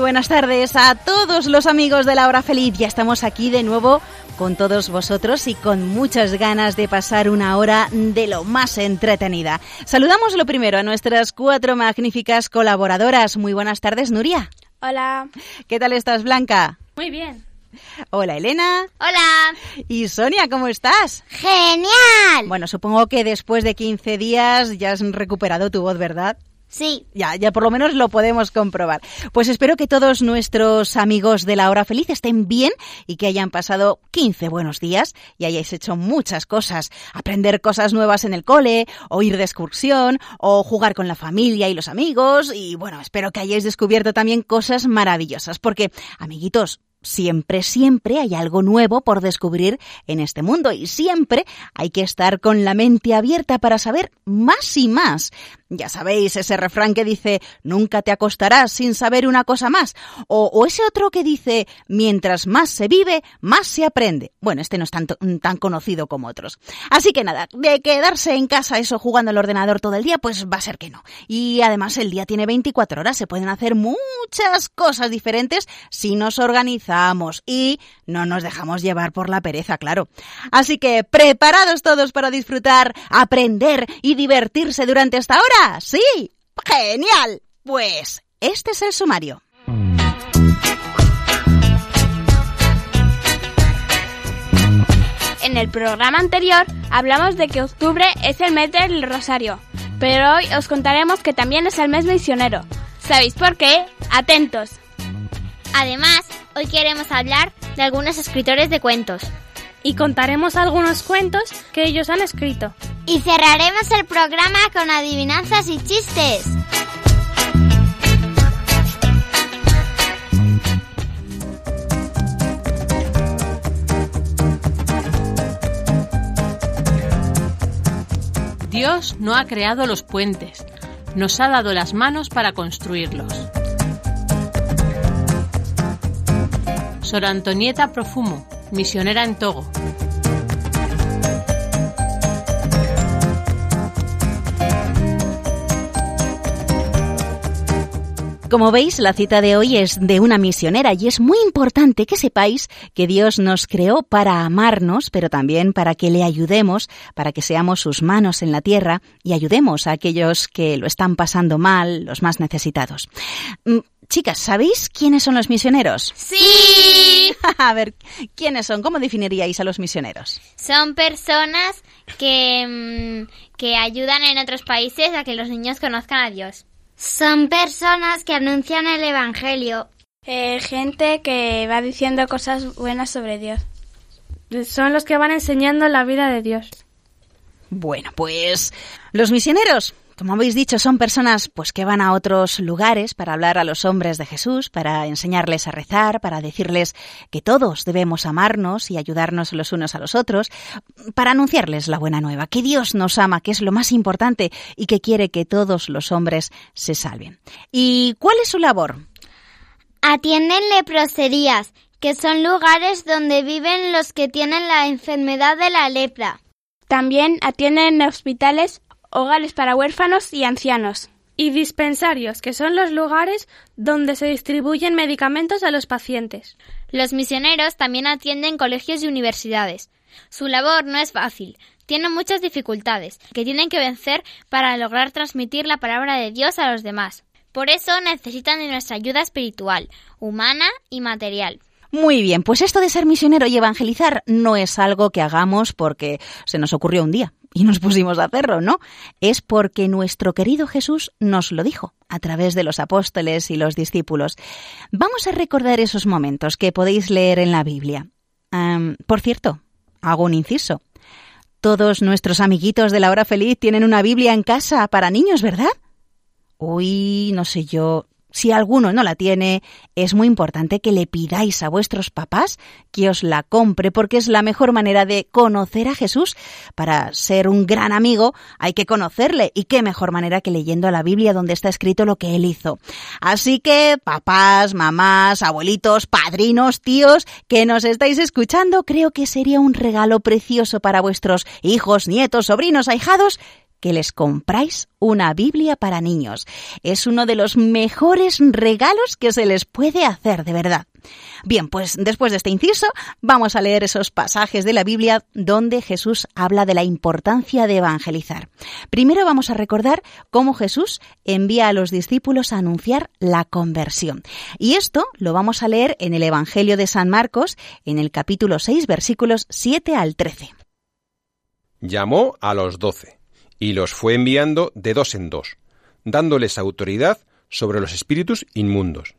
Buenas tardes a todos los amigos de la hora feliz. Ya estamos aquí de nuevo con todos vosotros y con muchas ganas de pasar una hora de lo más entretenida. Saludamos lo primero a nuestras cuatro magníficas colaboradoras. Muy buenas tardes, Nuria. Hola. ¿Qué tal estás, Blanca? Muy bien. Hola, Elena. Hola. Y Sonia, ¿cómo estás? Genial. Bueno, supongo que después de 15 días ya has recuperado tu voz, ¿verdad? Sí. Ya, ya por lo menos lo podemos comprobar. Pues espero que todos nuestros amigos de la hora feliz estén bien y que hayan pasado 15 buenos días y hayáis hecho muchas cosas. Aprender cosas nuevas en el cole, o ir de excursión, o jugar con la familia y los amigos. Y bueno, espero que hayáis descubierto también cosas maravillosas. Porque, amiguitos, Siempre, siempre hay algo nuevo por descubrir en este mundo y siempre hay que estar con la mente abierta para saber más y más. Ya sabéis ese refrán que dice nunca te acostarás sin saber una cosa más o, ese otro que dice mientras más se vive, más se aprende. Bueno, este no es tan, tan conocido como otros. Así que nada, de quedarse en casa eso jugando al ordenador todo el día, pues va a ser que no. Y además el día tiene 24 horas, se pueden hacer muchas cosas diferentes si nos organizamos y no nos dejamos llevar por la pereza, claro. Así que, ¿preparados todos para disfrutar, aprender y divertirse durante esta hora? ¿Sí? ¡Genial! Pues este es el sumario. En el programa anterior hablamos de que octubre es el mes del rosario, pero hoy os contaremos que también es el mes misionero. ¿Sabéis por qué? Atentos. Además, hoy queremos hablar de algunos escritores de cuentos. Y contaremos algunos cuentos que ellos han escrito. Y cerraremos el programa con adivinanzas y chistes. Dios no ha creado los puentes, nos ha dado las manos para construirlos. Sor Antonieta Profumo, misionera en Togo. Como veis, la cita de hoy es de una misionera y es muy importante que sepáis que Dios nos creó para amarnos, pero también para que le ayudemos, para que seamos sus manos en la tierra y ayudemos a aquellos que lo están pasando mal, los más necesitados. Chicas, ¿sabéis quiénes son los misioneros? Sí. a ver, ¿quiénes son? ¿Cómo definiríais a los misioneros? Son personas que, mm, que ayudan en otros países a que los niños conozcan a Dios. Son personas que anuncian el Evangelio. Eh, gente que va diciendo cosas buenas sobre Dios. Son los que van enseñando la vida de Dios. Bueno, pues los misioneros como habéis dicho, son personas pues que van a otros lugares para hablar a los hombres de Jesús, para enseñarles a rezar, para decirles que todos debemos amarnos y ayudarnos los unos a los otros, para anunciarles la buena nueva, que Dios nos ama, que es lo más importante y que quiere que todos los hombres se salven. ¿Y cuál es su labor? Atienden leproserías, que son lugares donde viven los que tienen la enfermedad de la lepra. También atienden hospitales hogares para huérfanos y ancianos. Y dispensarios, que son los lugares donde se distribuyen medicamentos a los pacientes. Los misioneros también atienden colegios y universidades. Su labor no es fácil, tienen muchas dificultades que tienen que vencer para lograr transmitir la palabra de Dios a los demás. Por eso necesitan de nuestra ayuda espiritual, humana y material. Muy bien, pues esto de ser misionero y evangelizar no es algo que hagamos porque se nos ocurrió un día y nos pusimos a hacerlo, ¿no? Es porque nuestro querido Jesús nos lo dijo a través de los apóstoles y los discípulos. Vamos a recordar esos momentos que podéis leer en la Biblia. por cierto, hago un inciso. Todos nuestros amiguitos de la hora feliz tienen una Biblia en casa para niños, ¿verdad? Uy, no sé yo, si alguno no la tiene, es muy importante que le pidáis a vuestros papás que os la compre porque es la mejor manera de conocer a Jesús. Para ser un gran amigo hay que conocerle y qué mejor manera que leyendo la Biblia donde está escrito lo que él hizo. Así que papás, mamás, abuelitos, padrinos, tíos que nos estáis escuchando, creo que sería un regalo precioso para vuestros hijos, nietos, sobrinos, ahijados que les compráis una Biblia para niños. Es uno de los mejores regalos que se les puede hacer, de verdad. Bien, pues después de este inciso, vamos a leer esos pasajes de la Biblia donde Jesús habla de la importancia de evangelizar. Primero vamos a recordar cómo Jesús envía a los discípulos a anunciar la conversión. Y esto lo vamos a leer en el Evangelio de San Marcos, en el capítulo 6, versículos 7 al 13. Llamó a los doce y los fue enviando de dos en dos, dándoles autoridad sobre los espíritus inmundos.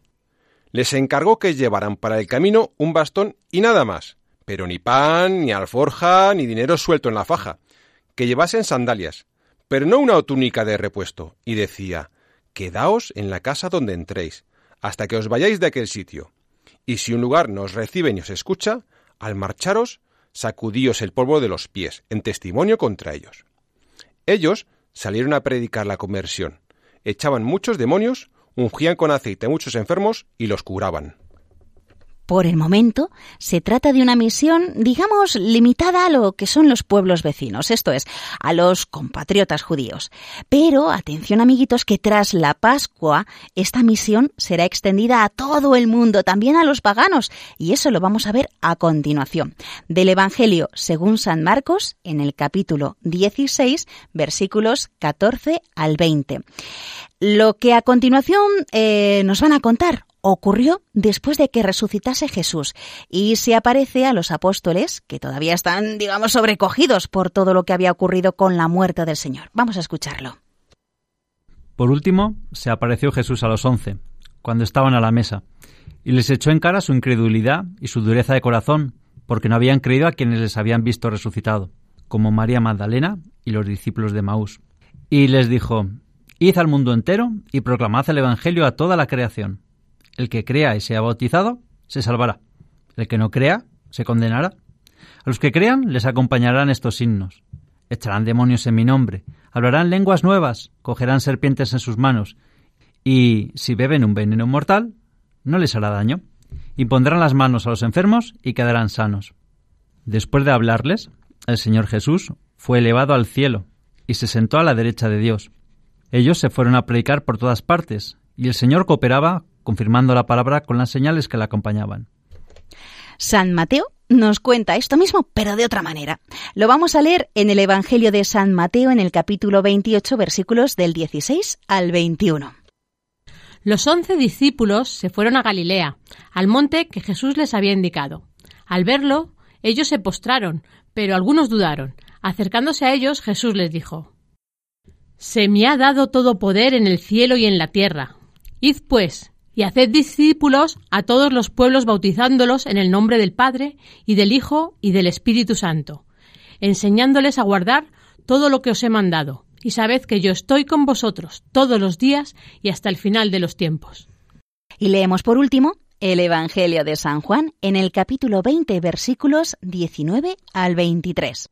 Les encargó que llevaran para el camino un bastón y nada más, pero ni pan, ni alforja, ni dinero suelto en la faja, que llevasen sandalias, pero no una túnica de repuesto, y decía, Quedaos en la casa donde entréis, hasta que os vayáis de aquel sitio. Y si un lugar no os recibe ni os escucha, al marcharos, sacudíos el polvo de los pies, en testimonio contra ellos. Ellos salieron a predicar la conversión, echaban muchos demonios, ungían con aceite a muchos enfermos y los curaban. Por el momento, se trata de una misión, digamos, limitada a lo que son los pueblos vecinos, esto es, a los compatriotas judíos. Pero, atención amiguitos, que tras la Pascua, esta misión será extendida a todo el mundo, también a los paganos, y eso lo vamos a ver a continuación. Del Evangelio según San Marcos, en el capítulo 16, versículos 14 al 20. Lo que a continuación eh, nos van a contar ocurrió después de que resucitase Jesús y se aparece a los apóstoles que todavía están, digamos, sobrecogidos por todo lo que había ocurrido con la muerte del Señor. Vamos a escucharlo. Por último, se apareció Jesús a los once, cuando estaban a la mesa, y les echó en cara su incredulidad y su dureza de corazón, porque no habían creído a quienes les habían visto resucitado, como María Magdalena y los discípulos de Maús. Y les dijo, Id al mundo entero y proclamad el Evangelio a toda la creación. El que crea y sea bautizado se salvará. El que no crea se condenará. A los que crean les acompañarán estos signos. Echarán demonios en mi nombre, hablarán lenguas nuevas, cogerán serpientes en sus manos, y si beben un veneno mortal, no les hará daño. Impondrán las manos a los enfermos y quedarán sanos. Después de hablarles, el Señor Jesús fue elevado al cielo y se sentó a la derecha de Dios. Ellos se fueron a predicar por todas partes, y el Señor cooperaba confirmando la palabra con las señales que la acompañaban. San Mateo nos cuenta esto mismo, pero de otra manera. Lo vamos a leer en el Evangelio de San Mateo en el capítulo 28, versículos del 16 al 21. Los once discípulos se fueron a Galilea, al monte que Jesús les había indicado. Al verlo, ellos se postraron, pero algunos dudaron. Acercándose a ellos, Jesús les dijo, Se me ha dado todo poder en el cielo y en la tierra. Id pues y haced discípulos a todos los pueblos bautizándolos en el nombre del Padre y del Hijo y del Espíritu Santo, enseñándoles a guardar todo lo que os he mandado, y sabed que yo estoy con vosotros todos los días y hasta el final de los tiempos. Y leemos por último el Evangelio de San Juan en el capítulo 20 versículos 19 al 23.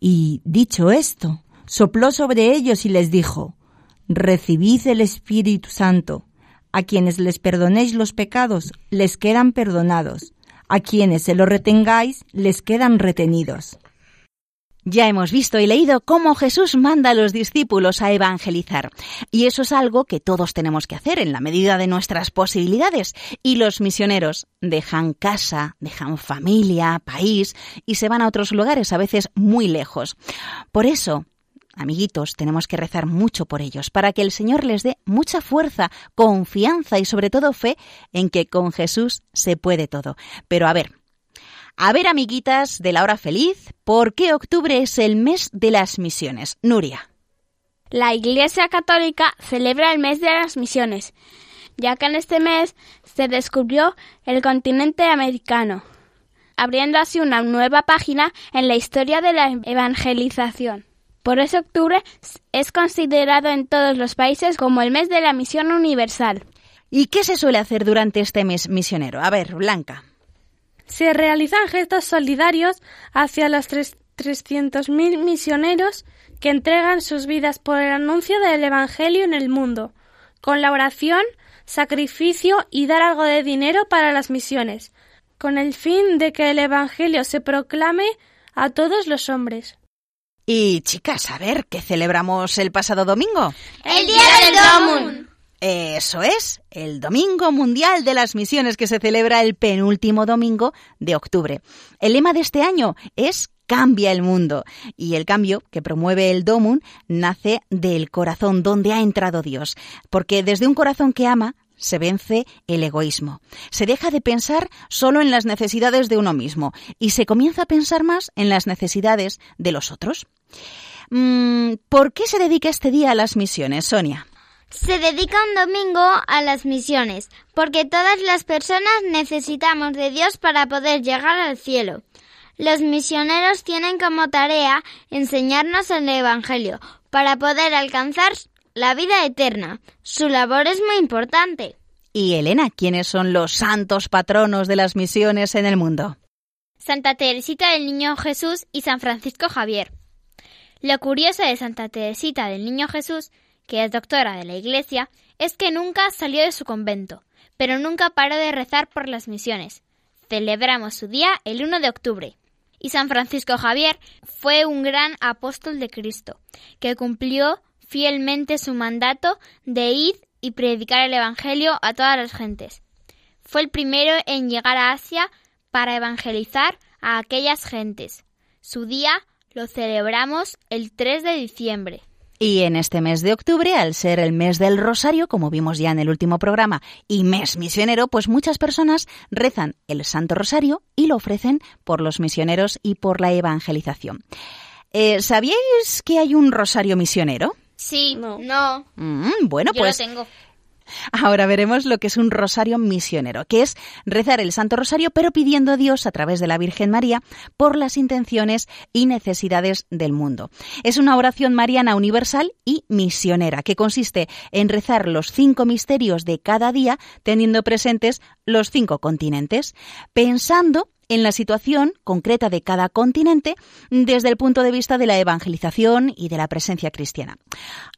Y, dicho esto, sopló sobre ellos y les dijo, Recibid el Espíritu Santo. A quienes les perdonéis los pecados, les quedan perdonados. A quienes se lo retengáis, les quedan retenidos. Ya hemos visto y leído cómo Jesús manda a los discípulos a evangelizar. Y eso es algo que todos tenemos que hacer en la medida de nuestras posibilidades. Y los misioneros dejan casa, dejan familia, país y se van a otros lugares, a veces muy lejos. Por eso, amiguitos, tenemos que rezar mucho por ellos, para que el Señor les dé mucha fuerza, confianza y sobre todo fe en que con Jesús se puede todo. Pero a ver, a ver, amiguitas de la hora feliz, ¿por qué octubre es el mes de las misiones? Nuria. La Iglesia Católica celebra el mes de las misiones, ya que en este mes se descubrió el continente americano, abriendo así una nueva página en la historia de la evangelización. Por eso octubre es considerado en todos los países como el mes de la misión universal. ¿Y qué se suele hacer durante este mes misionero? A ver, Blanca se realizan gestos solidarios hacia los 300.000 misioneros que entregan sus vidas por el anuncio del Evangelio en el mundo, con la oración, sacrificio y dar algo de dinero para las misiones, con el fin de que el Evangelio se proclame a todos los hombres. Y chicas, a ver, ¿qué celebramos el pasado domingo? El Día del Domun. Eso es, el Domingo Mundial de las Misiones que se celebra el penúltimo domingo de octubre. El lema de este año es Cambia el mundo. Y el cambio que promueve el Domun nace del corazón donde ha entrado Dios. Porque desde un corazón que ama, se vence el egoísmo. Se deja de pensar solo en las necesidades de uno mismo y se comienza a pensar más en las necesidades de los otros. Mm, ¿Por qué se dedica este día a las misiones, Sonia? Se dedica un domingo a las misiones, porque todas las personas necesitamos de Dios para poder llegar al cielo. Los misioneros tienen como tarea enseñarnos el Evangelio para poder alcanzar la vida eterna. Su labor es muy importante. Y Elena, ¿quiénes son los santos patronos de las misiones en el mundo? Santa Teresita del Niño Jesús y San Francisco Javier. Lo curioso de Santa Teresita del Niño Jesús que es doctora de la Iglesia, es que nunca salió de su convento, pero nunca paró de rezar por las misiones. Celebramos su día el 1 de octubre. Y San Francisco Javier fue un gran apóstol de Cristo, que cumplió fielmente su mandato de ir y predicar el Evangelio a todas las gentes. Fue el primero en llegar a Asia para evangelizar a aquellas gentes. Su día lo celebramos el 3 de diciembre. Y en este mes de octubre, al ser el mes del Rosario, como vimos ya en el último programa, y mes misionero, pues muchas personas rezan el Santo Rosario y lo ofrecen por los misioneros y por la evangelización. Eh, ¿Sabíais que hay un rosario misionero? Sí, no. no. Mm, bueno, Yo pues lo tengo. Ahora veremos lo que es un rosario misionero, que es rezar el Santo Rosario, pero pidiendo a Dios a través de la Virgen María por las intenciones y necesidades del mundo. Es una oración mariana universal y misionera, que consiste en rezar los cinco misterios de cada día, teniendo presentes los cinco continentes, pensando en la situación concreta de cada continente desde el punto de vista de la evangelización y de la presencia cristiana.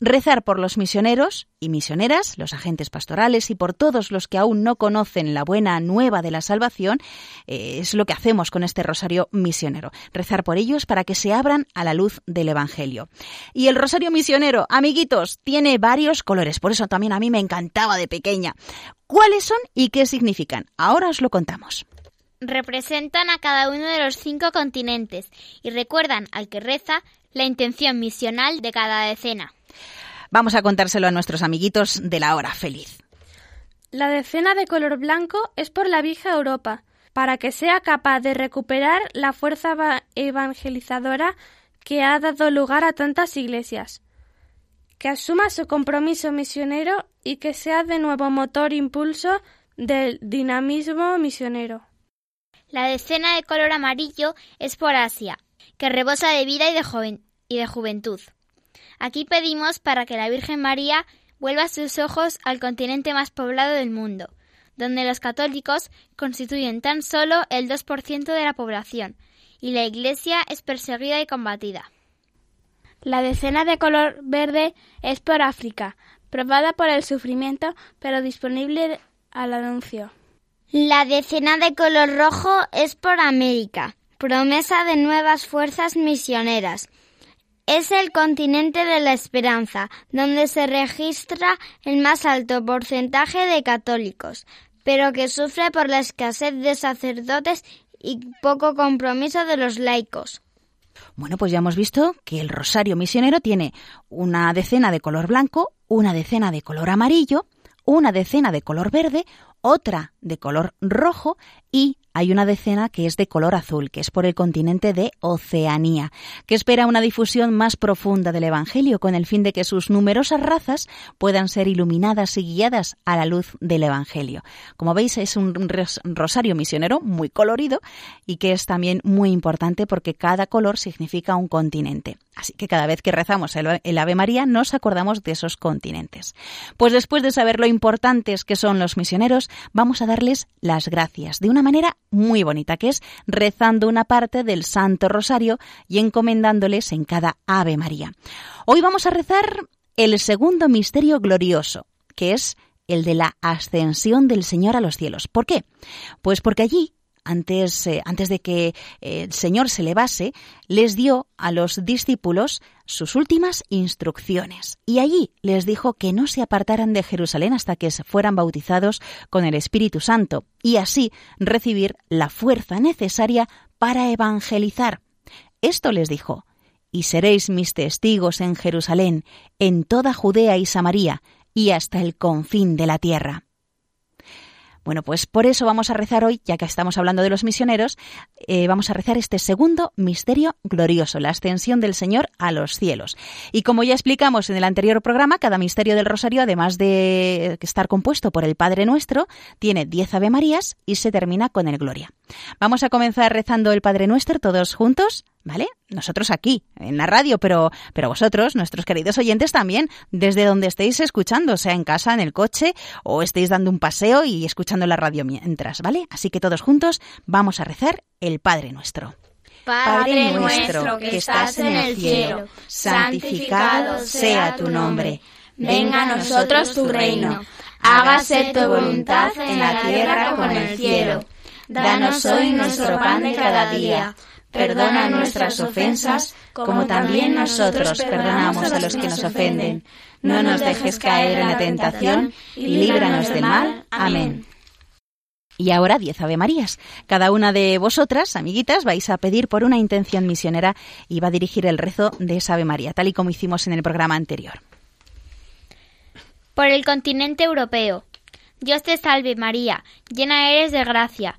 Rezar por los misioneros y misioneras, los agentes pastorales y por todos los que aún no conocen la buena nueva de la salvación eh, es lo que hacemos con este rosario misionero. Rezar por ellos para que se abran a la luz del Evangelio. Y el rosario misionero, amiguitos, tiene varios colores, por eso también a mí me encantaba de pequeña. ¿Cuáles son y qué significan? Ahora os lo contamos representan a cada uno de los cinco continentes y recuerdan al que reza la intención misional de cada decena. Vamos a contárselo a nuestros amiguitos de la hora feliz. La decena de color blanco es por la vieja Europa, para que sea capaz de recuperar la fuerza evangelizadora que ha dado lugar a tantas iglesias, que asuma su compromiso misionero y que sea de nuevo motor impulso del dinamismo misionero. La decena de color amarillo es por Asia, que rebosa de vida y de, y de juventud. Aquí pedimos para que la Virgen María vuelva sus ojos al continente más poblado del mundo, donde los católicos constituyen tan solo el 2% de la población y la Iglesia es perseguida y combatida. La decena de color verde es por África, probada por el sufrimiento, pero disponible al anuncio. La decena de color rojo es por América, promesa de nuevas fuerzas misioneras. Es el continente de la esperanza, donde se registra el más alto porcentaje de católicos, pero que sufre por la escasez de sacerdotes y poco compromiso de los laicos. Bueno, pues ya hemos visto que el rosario misionero tiene una decena de color blanco, una decena de color amarillo, una decena de color verde, otra de color rojo y hay una decena que es de color azul, que es por el continente de Oceanía, que espera una difusión más profunda del Evangelio con el fin de que sus numerosas razas puedan ser iluminadas y guiadas a la luz del Evangelio. Como veis, es un rosario misionero muy colorido y que es también muy importante porque cada color significa un continente. Así que cada vez que rezamos el Ave María nos acordamos de esos continentes. Pues después de saber lo importantes que son los misioneros, vamos a darles las gracias de una manera muy bonita, que es rezando una parte del Santo Rosario y encomendándoles en cada Ave María. Hoy vamos a rezar el segundo misterio glorioso, que es el de la ascensión del Señor a los cielos. ¿Por qué? Pues porque allí antes, eh, antes de que eh, el Señor se levase, les dio a los discípulos sus últimas instrucciones. Y allí les dijo que no se apartaran de Jerusalén hasta que fueran bautizados con el Espíritu Santo y así recibir la fuerza necesaria para evangelizar. Esto les dijo, y seréis mis testigos en Jerusalén, en toda Judea y Samaria, y hasta el confín de la tierra. Bueno, pues por eso vamos a rezar hoy, ya que estamos hablando de los misioneros, eh, vamos a rezar este segundo misterio glorioso, la ascensión del Señor a los cielos. Y como ya explicamos en el anterior programa, cada misterio del Rosario, además de estar compuesto por el Padre Nuestro, tiene diez Ave Marías y se termina con el Gloria. Vamos a comenzar rezando el Padre Nuestro todos juntos. ¿vale? Nosotros aquí, en la radio, pero, pero vosotros, nuestros queridos oyentes también, desde donde estéis escuchando, sea en casa, en el coche, o estéis dando un paseo y escuchando la radio mientras, ¿vale? Así que todos juntos vamos a rezar el Padre Nuestro. Padre nuestro que estás en el cielo, santificado sea tu nombre. Venga a nosotros tu reino. Hágase tu voluntad en la tierra como en el cielo. Danos hoy nuestro pan de cada día Perdona nuestras ofensas, como también nosotros perdonamos a los que nos ofenden. No nos dejes caer en la tentación y líbranos del mal. Amén. Y ahora diez Ave Marías. Cada una de vosotras, amiguitas, vais a pedir por una intención misionera y va a dirigir el rezo de esa Ave María, tal y como hicimos en el programa anterior. Por el continente europeo. Dios te salve María, llena eres de gracia.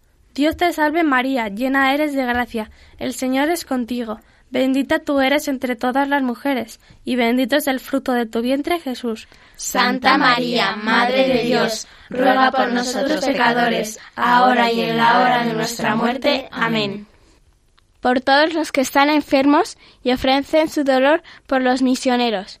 Dios te salve María, llena eres de gracia, el Señor es contigo. Bendita tú eres entre todas las mujeres, y bendito es el fruto de tu vientre Jesús. Santa María, Madre de Dios, ruega por nosotros pecadores, ahora y en la hora de nuestra muerte. Amén. Por todos los que están enfermos y ofrecen su dolor por los misioneros.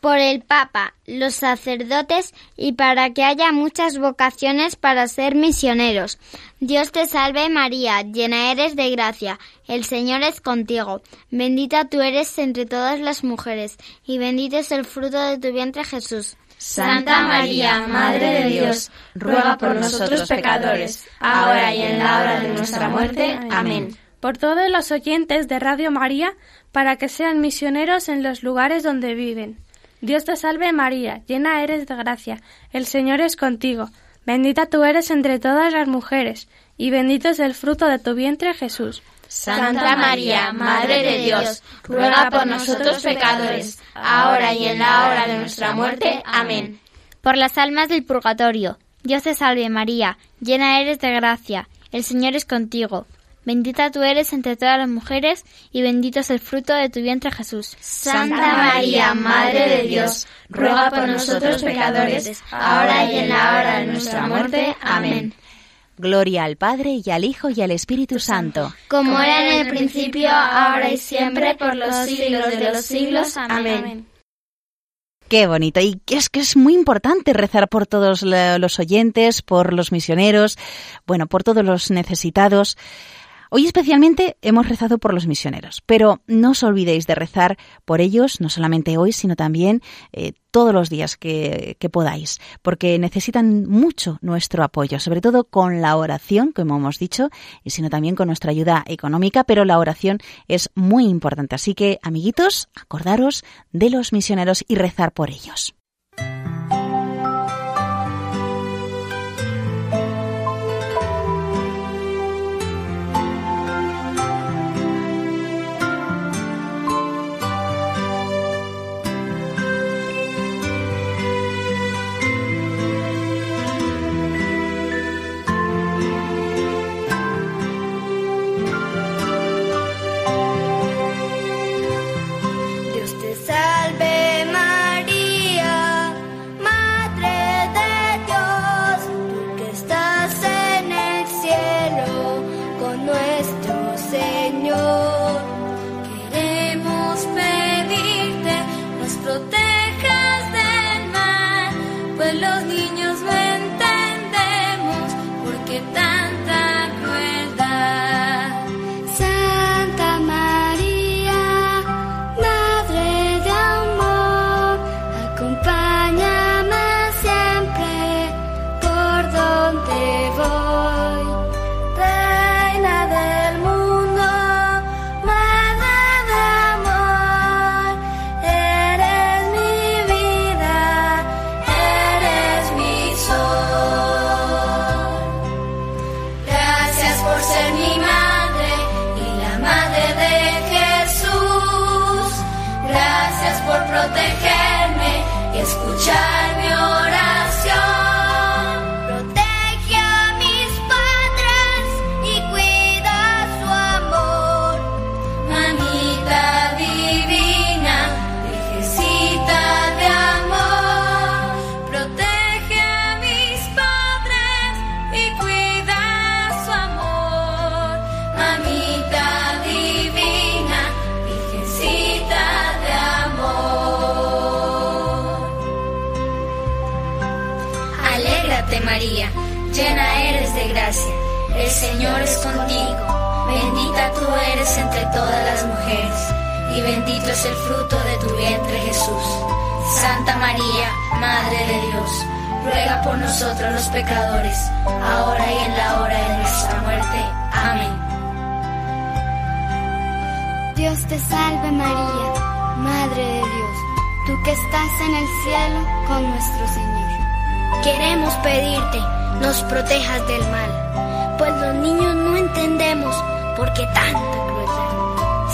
por el Papa, los sacerdotes y para que haya muchas vocaciones para ser misioneros. Dios te salve María, llena eres de gracia, el Señor es contigo, bendita tú eres entre todas las mujeres, y bendito es el fruto de tu vientre Jesús. Santa María, Madre de Dios, ruega por nosotros pecadores, ahora y en la hora de nuestra muerte. Amén. Por todos los oyentes de Radio María, para que sean misioneros en los lugares donde viven. Dios te salve María, llena eres de gracia, el Señor es contigo, bendita tú eres entre todas las mujeres, y bendito es el fruto de tu vientre Jesús. Santa María, Madre de Dios, ruega por nosotros pecadores, ahora y en la hora de nuestra muerte. Amén. Por las almas del purgatorio, Dios te salve María, llena eres de gracia, el Señor es contigo, Bendita tú eres entre todas las mujeres y bendito es el fruto de tu vientre Jesús. Santa María, Madre de Dios, ruega por nosotros pecadores, ahora y en la hora de nuestra muerte. Amén. Gloria al Padre y al Hijo y al Espíritu Santo. Como era en el principio, ahora y siempre, por los siglos de los siglos. Amén. Qué bonito. Y es que es muy importante rezar por todos los oyentes, por los misioneros, bueno, por todos los necesitados. Hoy especialmente hemos rezado por los misioneros, pero no os olvidéis de rezar por ellos, no solamente hoy, sino también eh, todos los días que, que, podáis, porque necesitan mucho nuestro apoyo, sobre todo con la oración, como hemos dicho, y sino también con nuestra ayuda económica, pero la oración es muy importante. Así que, amiguitos, acordaros de los misioneros y rezar por ellos. todas las mujeres, y bendito es el fruto de tu vientre Jesús. Santa María, Madre de Dios, ruega por nosotros los pecadores, ahora y en la hora de nuestra muerte. Amén. Dios te salve María, Madre de Dios, tú que estás en el cielo con nuestro Señor. Queremos pedirte, nos protejas del mal, pues los niños no entendemos por qué tanto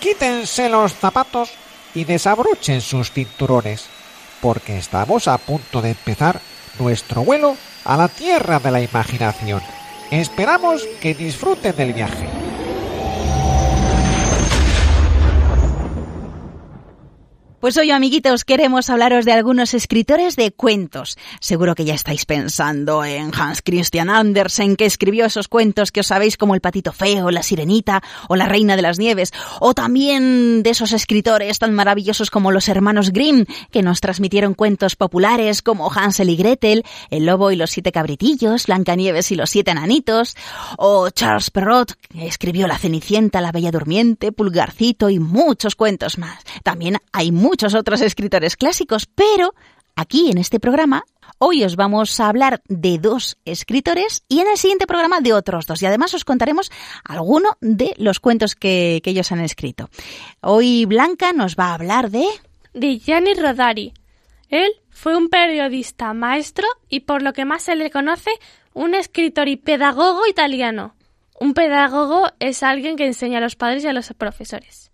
quítense los zapatos y desabrochen sus cinturones, porque estamos a punto de empezar nuestro vuelo a la tierra de la imaginación. Esperamos que disfruten del viaje. Pues hoy, amiguitos, queremos hablaros de algunos escritores de cuentos. Seguro que ya estáis pensando en Hans Christian Andersen, que escribió esos cuentos que os sabéis como El patito feo, La sirenita o La reina de las nieves, o también de esos escritores tan maravillosos como los hermanos Grimm, que nos transmitieron cuentos populares como Hansel y Gretel, El lobo y los siete cabritillos, Blancanieves y los siete enanitos, o Charles Perrault, que escribió La cenicienta, La bella durmiente, Pulgarcito y muchos cuentos más. También hay muchos otros escritores clásicos, pero aquí en este programa hoy os vamos a hablar de dos escritores y en el siguiente programa de otros dos. Y además os contaremos alguno de los cuentos que, que ellos han escrito. Hoy Blanca nos va a hablar de... De Gianni Rodari. Él fue un periodista, maestro y por lo que más se le conoce, un escritor y pedagogo italiano. Un pedagogo es alguien que enseña a los padres y a los profesores.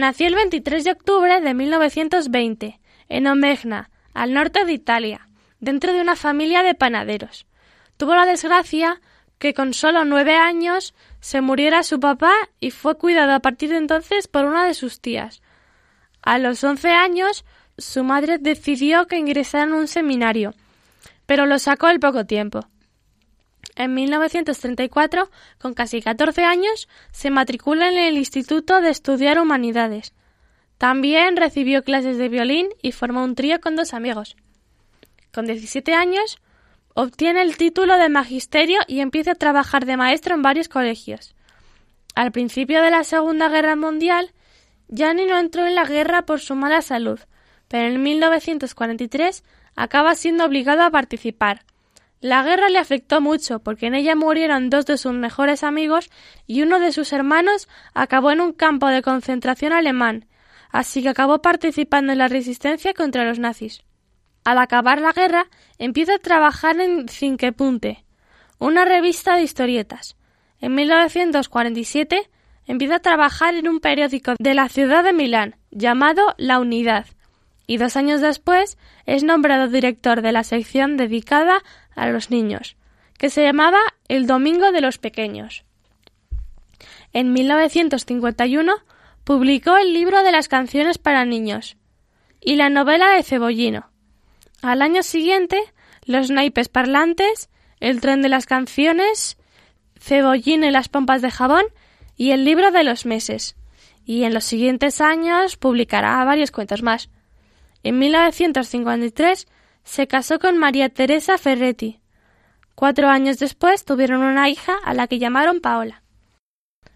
Nació el 23 de octubre de 1920 en Omegna, al norte de Italia, dentro de una familia de panaderos. Tuvo la desgracia que con solo nueve años se muriera su papá y fue cuidado a partir de entonces por una de sus tías. A los once años su madre decidió que ingresara en un seminario, pero lo sacó al poco tiempo. En 1934, con casi 14 años, se matricula en el Instituto de Estudiar Humanidades. También recibió clases de violín y formó un trío con dos amigos. Con 17 años, obtiene el título de magisterio y empieza a trabajar de maestro en varios colegios. Al principio de la Segunda Guerra Mundial, Gianni no entró en la guerra por su mala salud, pero en 1943 acaba siendo obligado a participar. La guerra le afectó mucho porque en ella murieron dos de sus mejores amigos y uno de sus hermanos acabó en un campo de concentración alemán, así que acabó participando en la resistencia contra los nazis. Al acabar la guerra, empieza a trabajar en Cinquepunte, una revista de historietas. En 1947 empieza a trabajar en un periódico de la ciudad de Milán llamado La Unidad, y dos años después es nombrado director de la sección dedicada a los niños, que se llamaba El Domingo de los Pequeños. En 1951 publicó el libro de las canciones para niños y la novela de Cebollino. Al año siguiente, Los naipes parlantes, El tren de las canciones, Cebollino y las pompas de jabón y el libro de los meses. Y en los siguientes años publicará varios cuentos más. En 1953 se casó con María Teresa Ferretti. Cuatro años después tuvieron una hija a la que llamaron Paola.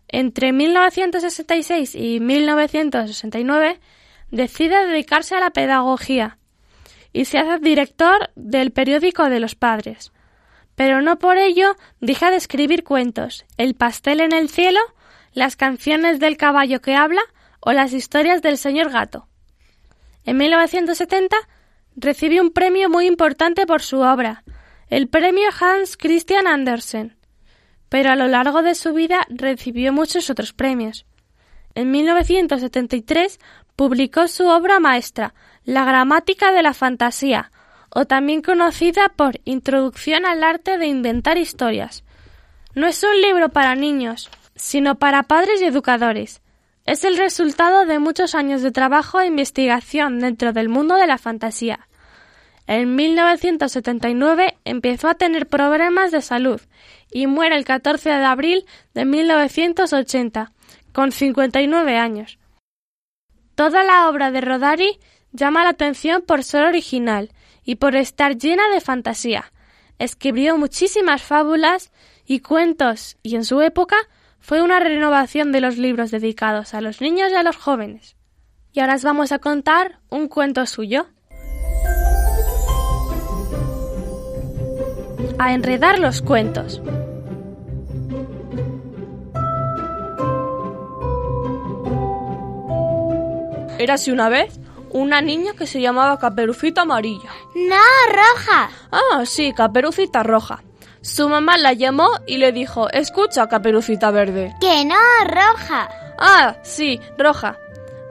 Entre 1966 y 1969 decide dedicarse a la pedagogía y se hace director del periódico de los padres. Pero no por ello deja de escribir cuentos, El pastel en el cielo, las canciones del caballo que habla o las historias del señor gato. En 1970 recibió un premio muy importante por su obra, el premio Hans Christian Andersen, pero a lo largo de su vida recibió muchos otros premios. En 1973 publicó su obra maestra, La gramática de la fantasía, o también conocida por Introducción al arte de inventar historias. No es un libro para niños, sino para padres y educadores. Es el resultado de muchos años de trabajo e investigación dentro del mundo de la fantasía. En 1979 empezó a tener problemas de salud y muere el 14 de abril de 1980, con 59 años. Toda la obra de Rodari llama la atención por ser original y por estar llena de fantasía. Escribió muchísimas fábulas y cuentos y en su época fue una renovación de los libros dedicados a los niños y a los jóvenes. Y ahora os vamos a contar un cuento suyo. a enredar los cuentos. Érase una vez una niña que se llamaba Caperucita Amarilla. No, roja. Ah, sí, Caperucita Roja. Su mamá la llamó y le dijo, escucha, caperucita verde. Que no, roja. Ah, sí, roja.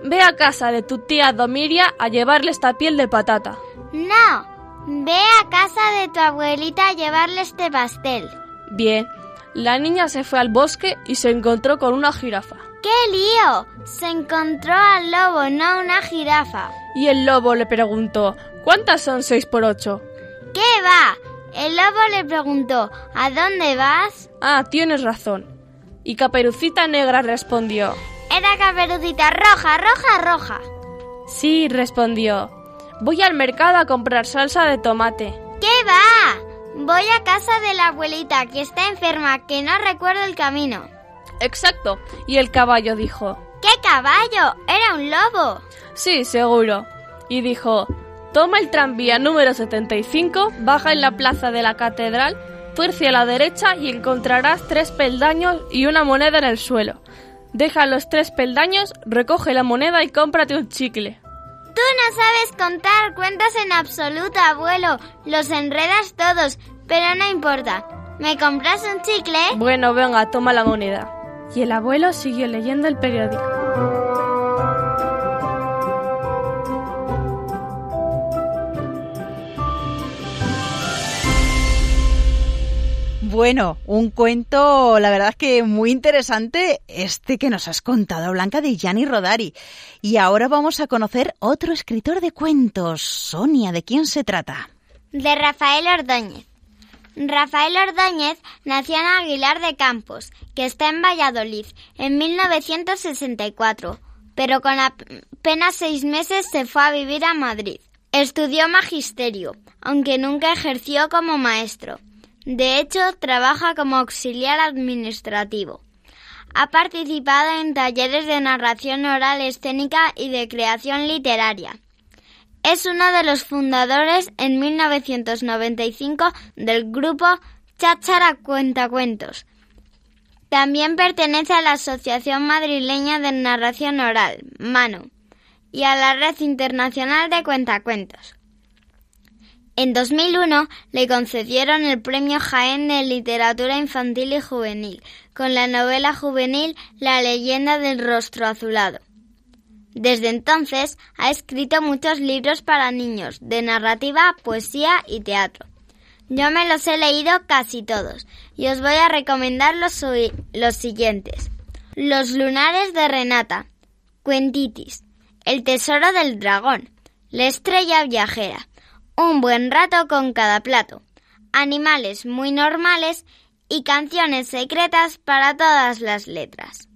Ve a casa de tu tía Domiria a llevarle esta piel de patata. No, ve a casa de tu abuelita a llevarle este pastel. Bien, la niña se fue al bosque y se encontró con una jirafa. ¡Qué lío! Se encontró al lobo, no a una jirafa. Y el lobo le preguntó, ¿cuántas son seis por ocho? ¿Qué va? El lobo le preguntó, ¿a dónde vas? Ah, tienes razón. Y Caperucita Negra respondió, Era Caperucita roja, roja, roja. Sí, respondió, voy al mercado a comprar salsa de tomate. ¿Qué va? Voy a casa de la abuelita que está enferma, que no recuerdo el camino. Exacto. Y el caballo dijo, ¿Qué caballo? Era un lobo. Sí, seguro. Y dijo, toma el tranvía número 75, baja en la plaza de la catedral, tuerce a la derecha y encontrarás tres peldaños y una moneda en el suelo. Deja los tres peldaños, recoge la moneda y cómprate un chicle. Tú no sabes contar cuentos en absoluto, abuelo. Los enredas todos, pero no importa. ¿Me compras un chicle? Bueno, venga, toma la moneda. Y el abuelo siguió leyendo el periódico. Bueno, un cuento, la verdad es que muy interesante este que nos has contado, Blanca, de Gianni Rodari. Y ahora vamos a conocer otro escritor de cuentos. Sonia, ¿de quién se trata? De Rafael Ordóñez. Rafael Ordóñez nació en Aguilar de Campos, que está en Valladolid, en 1964, pero con apenas seis meses se fue a vivir a Madrid. Estudió magisterio, aunque nunca ejerció como maestro. De hecho, trabaja como auxiliar administrativo. Ha participado en talleres de narración oral escénica y de creación literaria. Es uno de los fundadores en 1995 del grupo Cháchara Cuentacuentos. También pertenece a la Asociación Madrileña de Narración Oral, MANO, y a la Red Internacional de Cuentacuentos. En 2001 le concedieron el Premio Jaén de Literatura Infantil y Juvenil con la novela juvenil La leyenda del rostro azulado. Desde entonces ha escrito muchos libros para niños de narrativa, poesía y teatro. Yo me los he leído casi todos y os voy a recomendar los, los siguientes. Los lunares de Renata, Cuentitis, El tesoro del dragón, La estrella viajera, un buen rato con cada plato, animales muy normales y canciones secretas para todas las letras.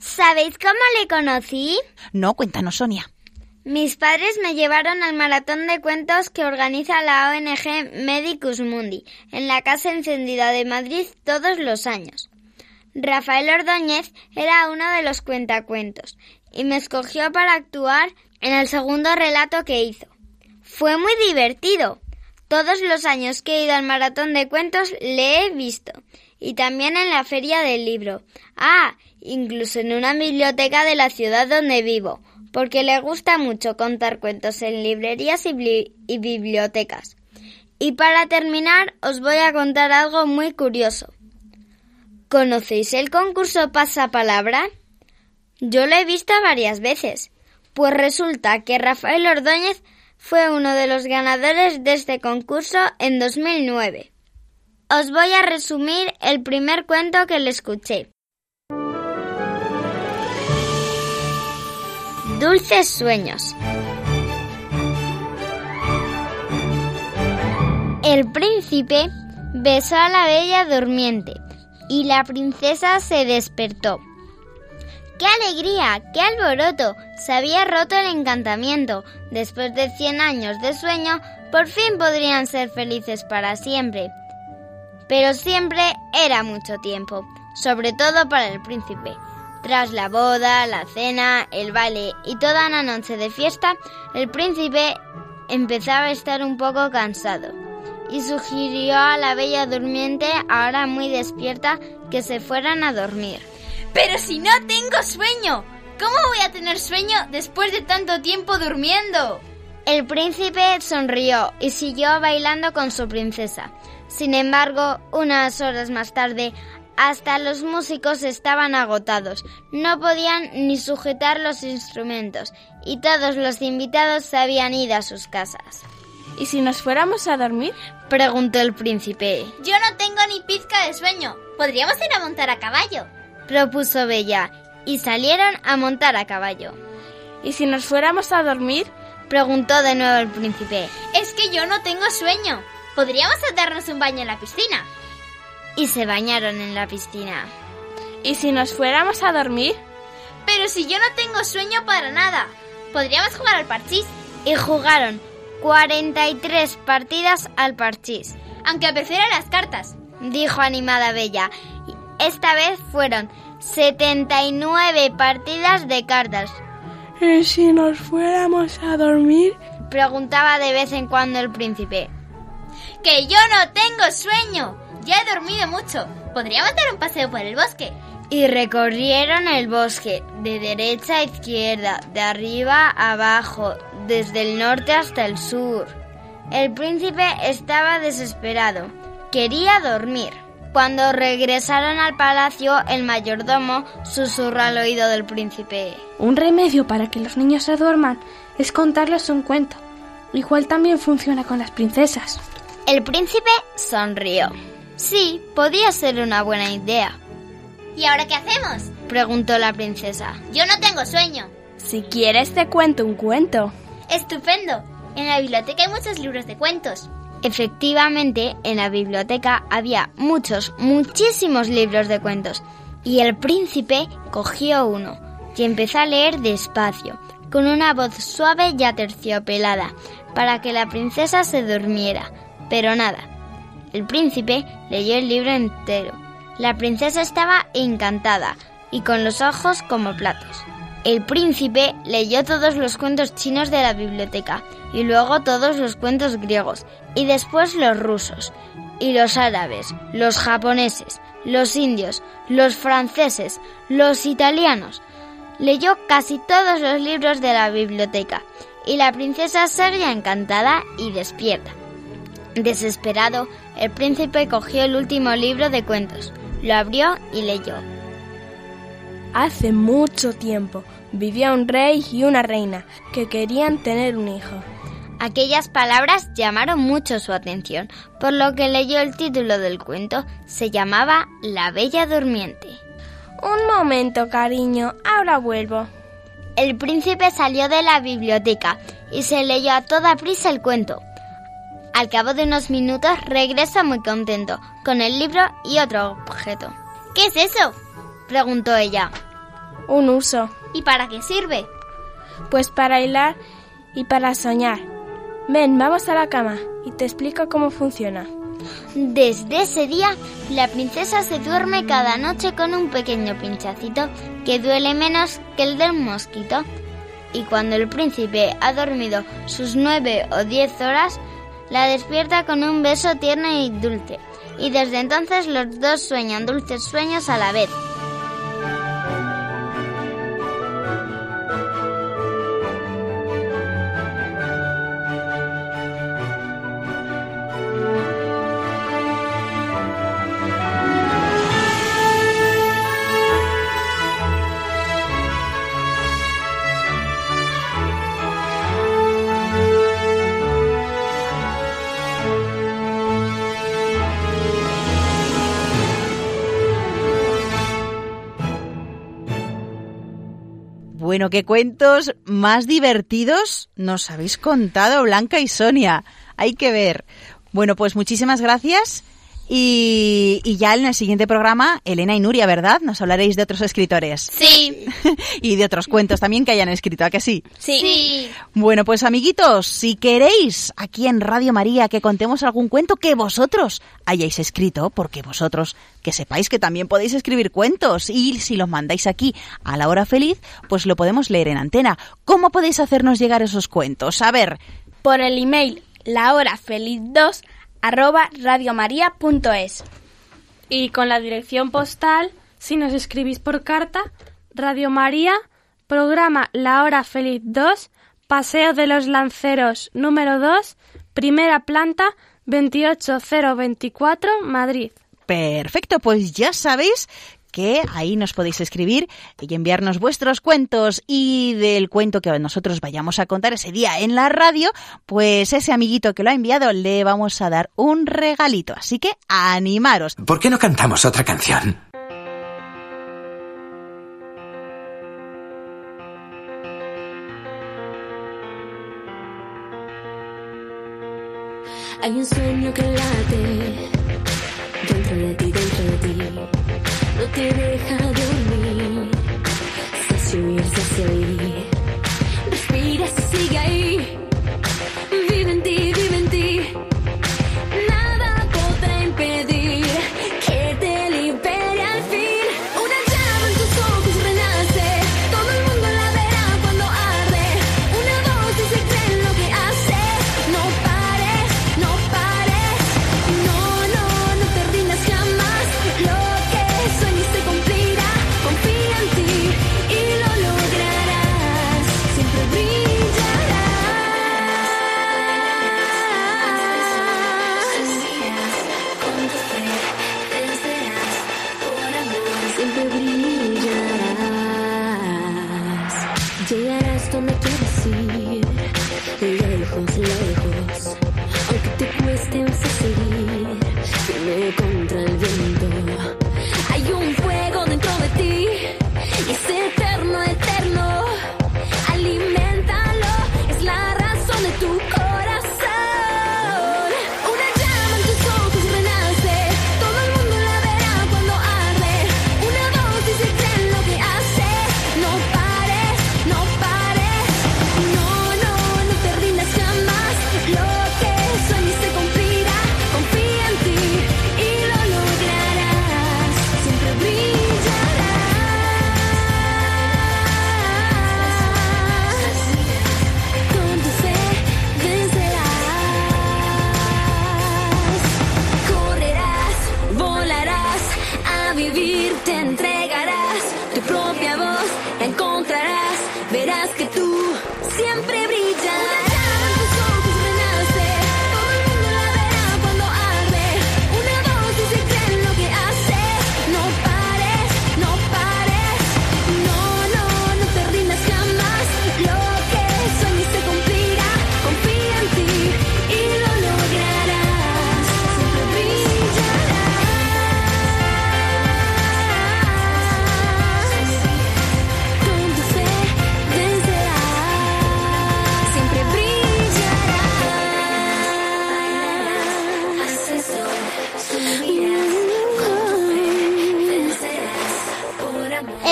¿Sabéis cómo le conocí? No, cuéntanos, Sonia. Mis padres me llevaron al maratón de cuentos que organiza la ONG Medicus Mundi en la Casa Encendida de Madrid todos los años. Rafael Ordóñez era uno de los cuentacuentos y me escogió para actuar en el segundo relato que hizo. Fue muy divertido. Todos los años que he ido al maratón de cuentos le he visto. Y también en la feria del libro. Ah, incluso en una biblioteca de la ciudad donde vivo, porque le gusta mucho contar cuentos en librerías y, y bibliotecas. Y para terminar, os voy a contar algo muy curioso. ¿Conocéis el concurso Pasapalabra? Yo lo he visto varias veces. Pues resulta que Rafael Ordóñez fue uno de los ganadores de este concurso en 2009. Os voy a resumir el primer cuento que le escuché. Dulces sueños. El príncipe besó a la bella durmiente y la princesa se despertó. ¡Qué alegría! ¡Qué alboroto! Se había roto el encantamiento. Después de cien años de sueño, por fin podrían ser felices para siempre. Pero siempre era mucho tiempo, sobre todo para el príncipe. Tras la boda, la cena, el baile y toda una noche de fiesta, el príncipe empezaba a estar un poco cansado y sugirió a la bella durmiente, ahora muy despierta, que se fueran a dormir. Pero si no tengo sueño, ¿cómo voy a tener sueño después de tanto tiempo durmiendo? El príncipe sonrió y siguió bailando con su princesa. Sin embargo, unas horas más tarde, hasta los músicos estaban agotados, no podían ni sujetar los instrumentos y todos los invitados se habían ido a sus casas. ¿Y si nos fuéramos a dormir? preguntó el príncipe. Yo no tengo ni pizca de sueño. ¿Podríamos ir a montar a caballo? Propuso Bella, y salieron a montar a caballo. ¿Y si nos fuéramos a dormir? preguntó de nuevo el príncipe. Es que yo no tengo sueño. ¿Podríamos darnos un baño en la piscina? Y se bañaron en la piscina. ¿Y si nos fuéramos a dormir? Pero si yo no tengo sueño para nada. ¿Podríamos jugar al parchís? Y jugaron 43 partidas al parchís. Aunque prefiero las cartas, dijo animada Bella. Esta vez fueron 79 partidas de cartas. ¿Y si nos fuéramos a dormir? Preguntaba de vez en cuando el príncipe. Que yo no tengo sueño. Ya he dormido mucho. ¿Podríamos dar un paseo por el bosque? Y recorrieron el bosque de derecha a izquierda, de arriba a abajo, desde el norte hasta el sur. El príncipe estaba desesperado. Quería dormir. Cuando regresaron al palacio, el mayordomo susurró al oído del príncipe. Un remedio para que los niños se duerman es contarles un cuento. Igual también funciona con las princesas. El príncipe sonrió. Sí, podía ser una buena idea. ¿Y ahora qué hacemos? preguntó la princesa. Yo no tengo sueño. Si quieres te cuento un cuento. Estupendo. En la biblioteca hay muchos libros de cuentos. Efectivamente, en la biblioteca había muchos, muchísimos libros de cuentos, y el príncipe cogió uno y empezó a leer despacio, con una voz suave y aterciopelada, para que la princesa se durmiera. Pero nada, el príncipe leyó el libro entero. La princesa estaba encantada y con los ojos como platos. El príncipe leyó todos los cuentos chinos de la biblioteca y luego todos los cuentos griegos y después los rusos y los árabes, los japoneses, los indios, los franceses, los italianos. Leyó casi todos los libros de la biblioteca y la princesa seguía encantada y despierta. Desesperado, el príncipe cogió el último libro de cuentos, lo abrió y leyó. Hace mucho tiempo vivía un rey y una reina que querían tener un hijo. Aquellas palabras llamaron mucho su atención, por lo que leyó el título del cuento. Se llamaba La Bella Durmiente. Un momento, cariño, ahora vuelvo. El príncipe salió de la biblioteca y se leyó a toda prisa el cuento. Al cabo de unos minutos regresa muy contento, con el libro y otro objeto. ¿Qué es eso? preguntó ella. Un uso. ¿Y para qué sirve? Pues para hilar y para soñar. Ven, vamos a la cama y te explico cómo funciona. Desde ese día, la princesa se duerme cada noche con un pequeño pinchacito que duele menos que el del mosquito. Y cuando el príncipe ha dormido sus nueve o diez horas, la despierta con un beso tierno y dulce. Y desde entonces los dos sueñan dulces sueños a la vez. Bueno, qué cuentos más divertidos nos habéis contado Blanca y Sonia. Hay que ver. Bueno, pues muchísimas gracias. Y, y, ya en el siguiente programa, Elena y Nuria, ¿verdad? Nos hablaréis de otros escritores. Sí. y de otros cuentos también que hayan escrito, ¿a que sí? sí? Sí. Bueno, pues amiguitos, si queréis aquí en Radio María que contemos algún cuento que vosotros hayáis escrito, porque vosotros que sepáis que también podéis escribir cuentos y si los mandáis aquí a la hora feliz, pues lo podemos leer en antena. ¿Cómo podéis hacernos llegar esos cuentos? A ver. Por el email lahorafeliz2 arroba radiomaria.es. Y con la dirección postal, si nos escribís por carta, Radio María, programa La Hora Feliz 2, Paseo de los Lanceros número 2, primera planta, 28024 Madrid. Perfecto, pues ya sabéis que ahí nos podéis escribir y enviarnos vuestros cuentos y del cuento que nosotros vayamos a contar ese día en la radio, pues ese amiguito que lo ha enviado le vamos a dar un regalito. Así que animaros. ¿Por qué no cantamos otra canción? Hay un sueño que late te deja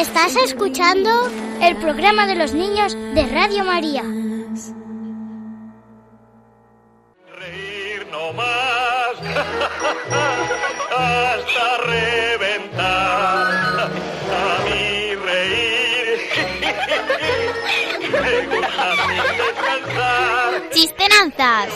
Estás escuchando el programa de los niños de Radio María. no más hasta reventar. A mí reír me gusta descansar. Chistenanzas.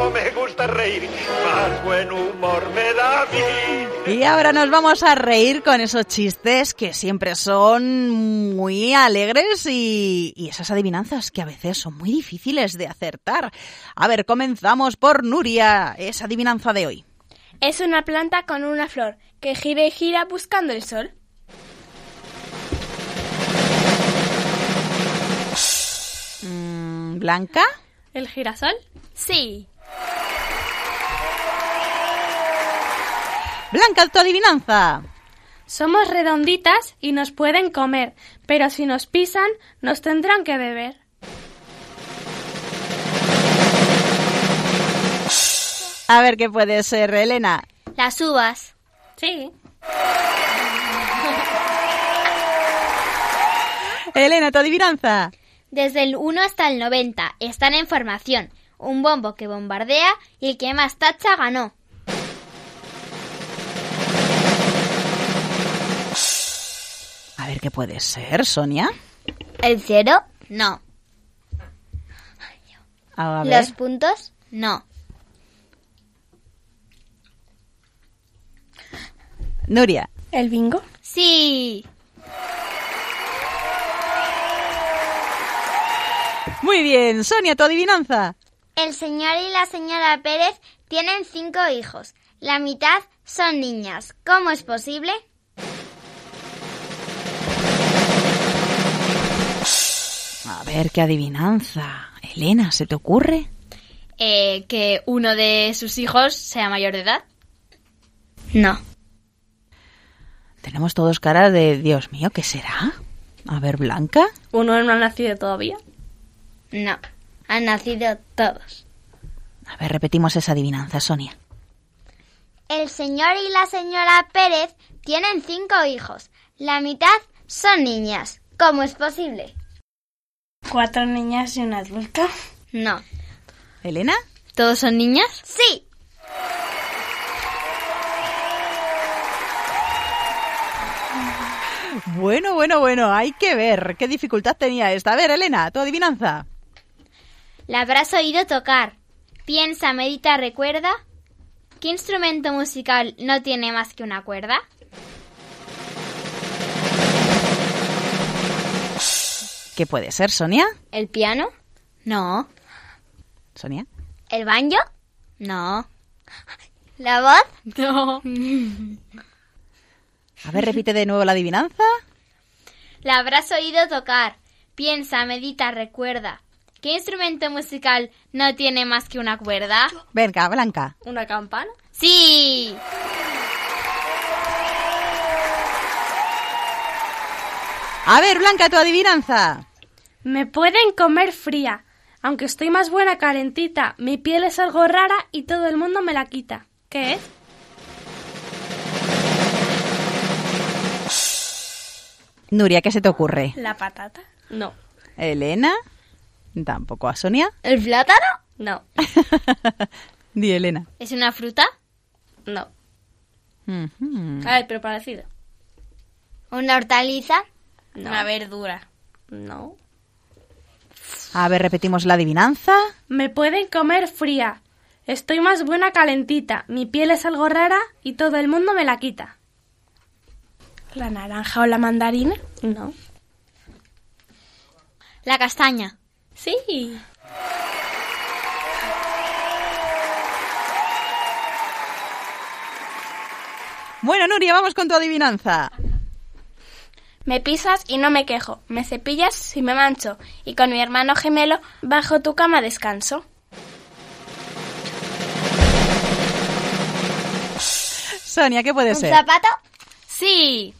Como me gusta reír, más buen humor me da a mí. Y ahora nos vamos a reír con esos chistes que siempre son muy alegres y, y esas adivinanzas que a veces son muy difíciles de acertar. A ver, comenzamos por Nuria, esa adivinanza de hoy. Es una planta con una flor que gira y gira buscando el sol. Mm, Blanca. ¿El girasol? Sí. Blanca, tu adivinanza. Somos redonditas y nos pueden comer, pero si nos pisan, nos tendrán que beber. A ver qué puede ser, Elena. Las uvas. Sí. Elena, tu adivinanza. Desde el 1 hasta el 90 están en formación. Un bombo que bombardea y el que más tacha ganó. A ver qué puede ser, Sonia. ¿El cero? No. A ver. ¿Los puntos? No. Nuria. ¿El bingo? Sí. Muy bien, Sonia, tu adivinanza. El señor y la señora Pérez tienen cinco hijos. La mitad son niñas. ¿Cómo es posible? A ver qué adivinanza. Elena, ¿se te ocurre? Eh, que uno de sus hijos sea mayor de edad. No. Tenemos todos cara de Dios mío, ¿qué será? A ver, Blanca. ¿Uno no ha nacido todavía? No. Han nacido todos. A ver, repetimos esa adivinanza, Sonia. El señor y la señora Pérez tienen cinco hijos. La mitad son niñas. ¿Cómo es posible? ¿Cuatro niñas y un adulto? No. ¿Elena? ¿Todos son niñas? Sí. Bueno, bueno, bueno, hay que ver qué dificultad tenía esta. A ver, Elena, tu adivinanza. La habrás oído tocar. Piensa, medita, recuerda. ¿Qué instrumento musical no tiene más que una cuerda? ¿Qué puede ser, Sonia? ¿El piano? No. ¿Sonia? ¿El banjo? No. ¿La voz? No. A ver, repite de nuevo la adivinanza. La habrás oído tocar. Piensa, medita, recuerda. ¿Qué instrumento musical no tiene más que una cuerda? Venga, Blanca. ¿Una campana? Sí. A ver, Blanca, tu adivinanza. Me pueden comer fría. Aunque estoy más buena calentita, mi piel es algo rara y todo el mundo me la quita. ¿Qué es? Nuria, ¿qué se te ocurre? ¿La patata? No. ¿Elena? Tampoco. ¿A Sonia? ¿El plátano? No. Di, Elena. ¿Es una fruta? No. Ay, pero parecido. ¿Una hortaliza? No. Una verdura. No. A ver, repetimos la adivinanza. Me pueden comer fría. Estoy más buena calentita. Mi piel es algo rara y todo el mundo me la quita. ¿La naranja o la mandarina? No. La castaña. Sí. Bueno, Nuria, vamos con tu adivinanza. Me pisas y no me quejo. Me cepillas si me mancho. Y con mi hermano gemelo bajo tu cama descanso. Sonia, ¿qué puede ¿Un ser? zapato? Sí.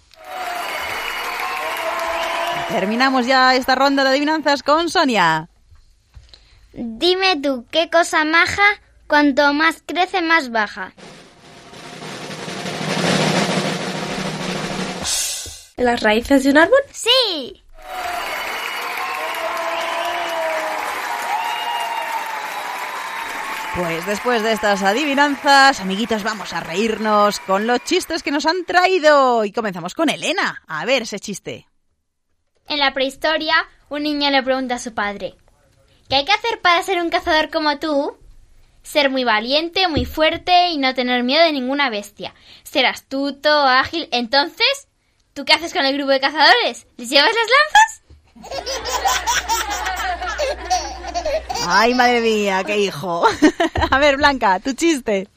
Terminamos ya esta ronda de adivinanzas con Sonia. Dime tú, ¿qué cosa maja cuanto más crece más baja? ¿Las raíces de un árbol? Sí. Pues después de estas adivinanzas, amiguitos, vamos a reírnos con los chistes que nos han traído. Y comenzamos con Elena. A ver ese chiste. En la prehistoria, un niño le pregunta a su padre, ¿qué hay que hacer para ser un cazador como tú? Ser muy valiente, muy fuerte y no tener miedo de ninguna bestia. Ser astuto, ágil. Entonces, ¿tú qué haces con el grupo de cazadores? ¿Les llevas las lanzas? Ay, madre mía, qué hijo. a ver, Blanca, tu chiste.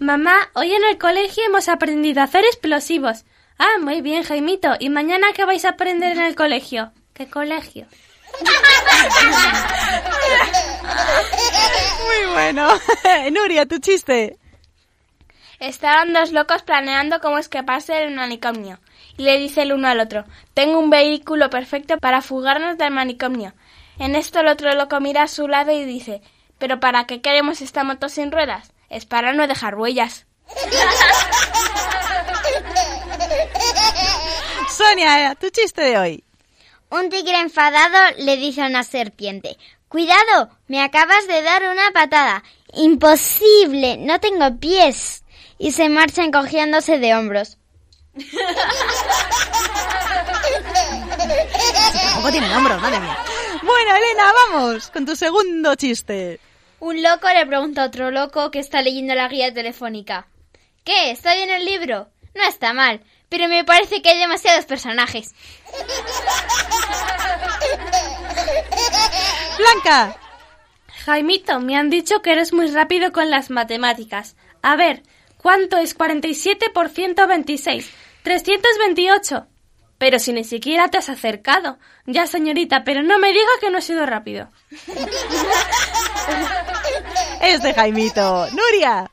Mamá, hoy en el colegio hemos aprendido a hacer explosivos. Ah, muy bien, Jaimito. ¿Y mañana qué vais a aprender en el colegio? ¿Qué colegio? Muy bueno. Nuria, tu chiste. Estaban dos locos planeando cómo escaparse del manicomio. Y le dice el uno al otro, tengo un vehículo perfecto para fugarnos del manicomio. En esto el otro loco mira a su lado y dice, ¿pero para qué queremos esta moto sin ruedas? Es para no dejar huellas. Sonia, tu chiste de hoy. Un tigre enfadado le dice a una serpiente, Cuidado, me acabas de dar una patada. Imposible, no tengo pies. Y se marcha encogiéndose de hombros. Tampoco tienen hombros, madre mía. Bueno, Elena, vamos con tu segundo chiste. Un loco le pregunta a otro loco que está leyendo la guía telefónica. ¿Qué? ¿Está bien el libro? No está mal, pero me parece que hay demasiados personajes. Blanca. Jaimito, me han dicho que eres muy rápido con las matemáticas. A ver, ¿cuánto es 47 por 126? 328. Pero si ni siquiera te has acercado. Ya, señorita, pero no me diga que no he sido rápido. Este Jaimito. Nuria.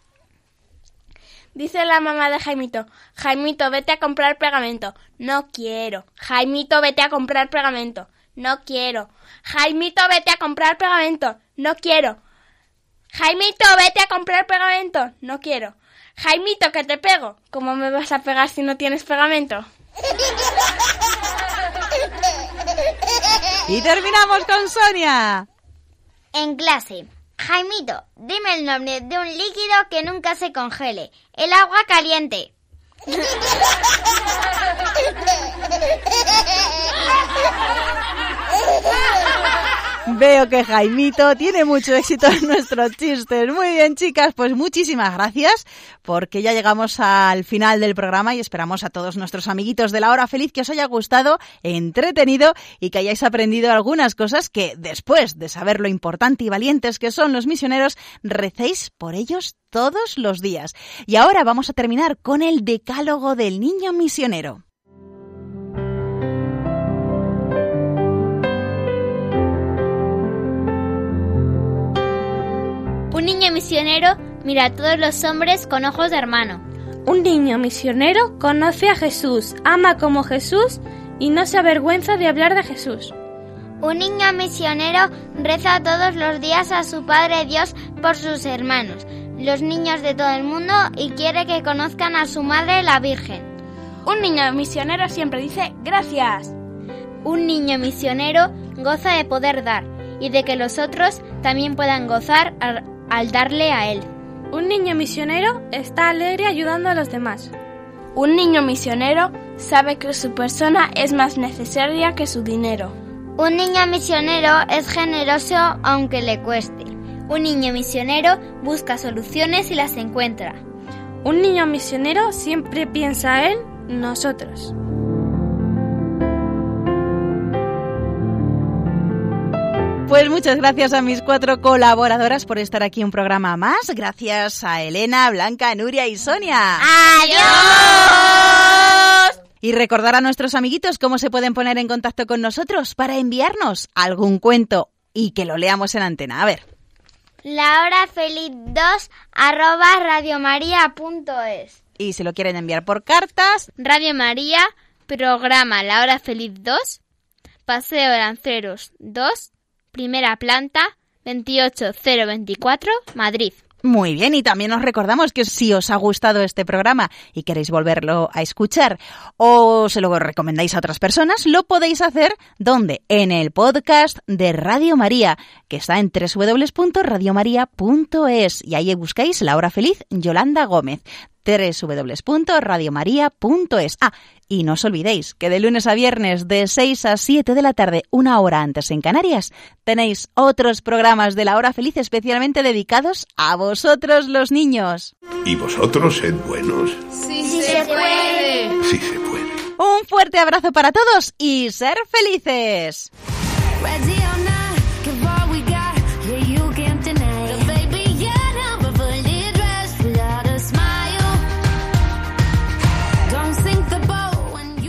Dice la mamá de Jaimito, Jaimito, vete a comprar pegamento. No quiero. Jaimito, vete a comprar pegamento. No quiero. Jaimito, vete a comprar pegamento. No quiero. Jaimito, vete a comprar pegamento. No quiero. Jaimito, que te pego. ¿Cómo me vas a pegar si no tienes pegamento? Y terminamos con Sonia. En clase. Jaimito, dime el nombre de un líquido que nunca se congele. El agua caliente. Veo que Jaimito tiene mucho éxito en nuestros chistes. Muy bien, chicas, pues muchísimas gracias porque ya llegamos al final del programa y esperamos a todos nuestros amiguitos de la hora feliz que os haya gustado, entretenido y que hayáis aprendido algunas cosas que después de saber lo importante y valientes que son los misioneros, recéis por ellos todos los días. Y ahora vamos a terminar con el decálogo del niño misionero. Misionero mira a todos los hombres con ojos de hermano. Un niño misionero conoce a Jesús, ama como Jesús y no se avergüenza de hablar de Jesús. Un niño misionero reza todos los días a su Padre Dios por sus hermanos, los niños de todo el mundo, y quiere que conozcan a su Madre la Virgen. Un niño misionero siempre dice gracias. Un niño misionero goza de poder dar y de que los otros también puedan gozar al, al darle a él. Un niño misionero está alegre ayudando a los demás. Un niño misionero sabe que su persona es más necesaria que su dinero. Un niño misionero es generoso aunque le cueste. Un niño misionero busca soluciones y las encuentra. Un niño misionero siempre piensa en nosotros. Pues muchas gracias a mis cuatro colaboradoras por estar aquí un programa más. Gracias a Elena, Blanca, Nuria y Sonia. ¡Adiós! Y recordar a nuestros amiguitos cómo se pueden poner en contacto con nosotros para enviarnos algún cuento y que lo leamos en antena. A ver. La hora feliz 2 arroba radiomaria.es. Y si lo quieren enviar por cartas. Radio María, programa La hora feliz 2, Paseo de Lanceros 2, primera planta, 28024, Madrid. Muy bien, y también os recordamos que si os ha gustado este programa y queréis volverlo a escuchar o se lo recomendáis a otras personas, lo podéis hacer donde? En el podcast de Radio María, que está en www.radiomaria.es y ahí buscáis La Hora Feliz Yolanda Gómez www.radiomaria.es. Ah, y no os olvidéis que de lunes a viernes de 6 a 7 de la tarde, una hora antes en Canarias, tenéis otros programas de la hora feliz especialmente dedicados a vosotros los niños. ¿Y vosotros sed buenos? Sí, sí se puede. Sí se puede. Un fuerte abrazo para todos y ser felices.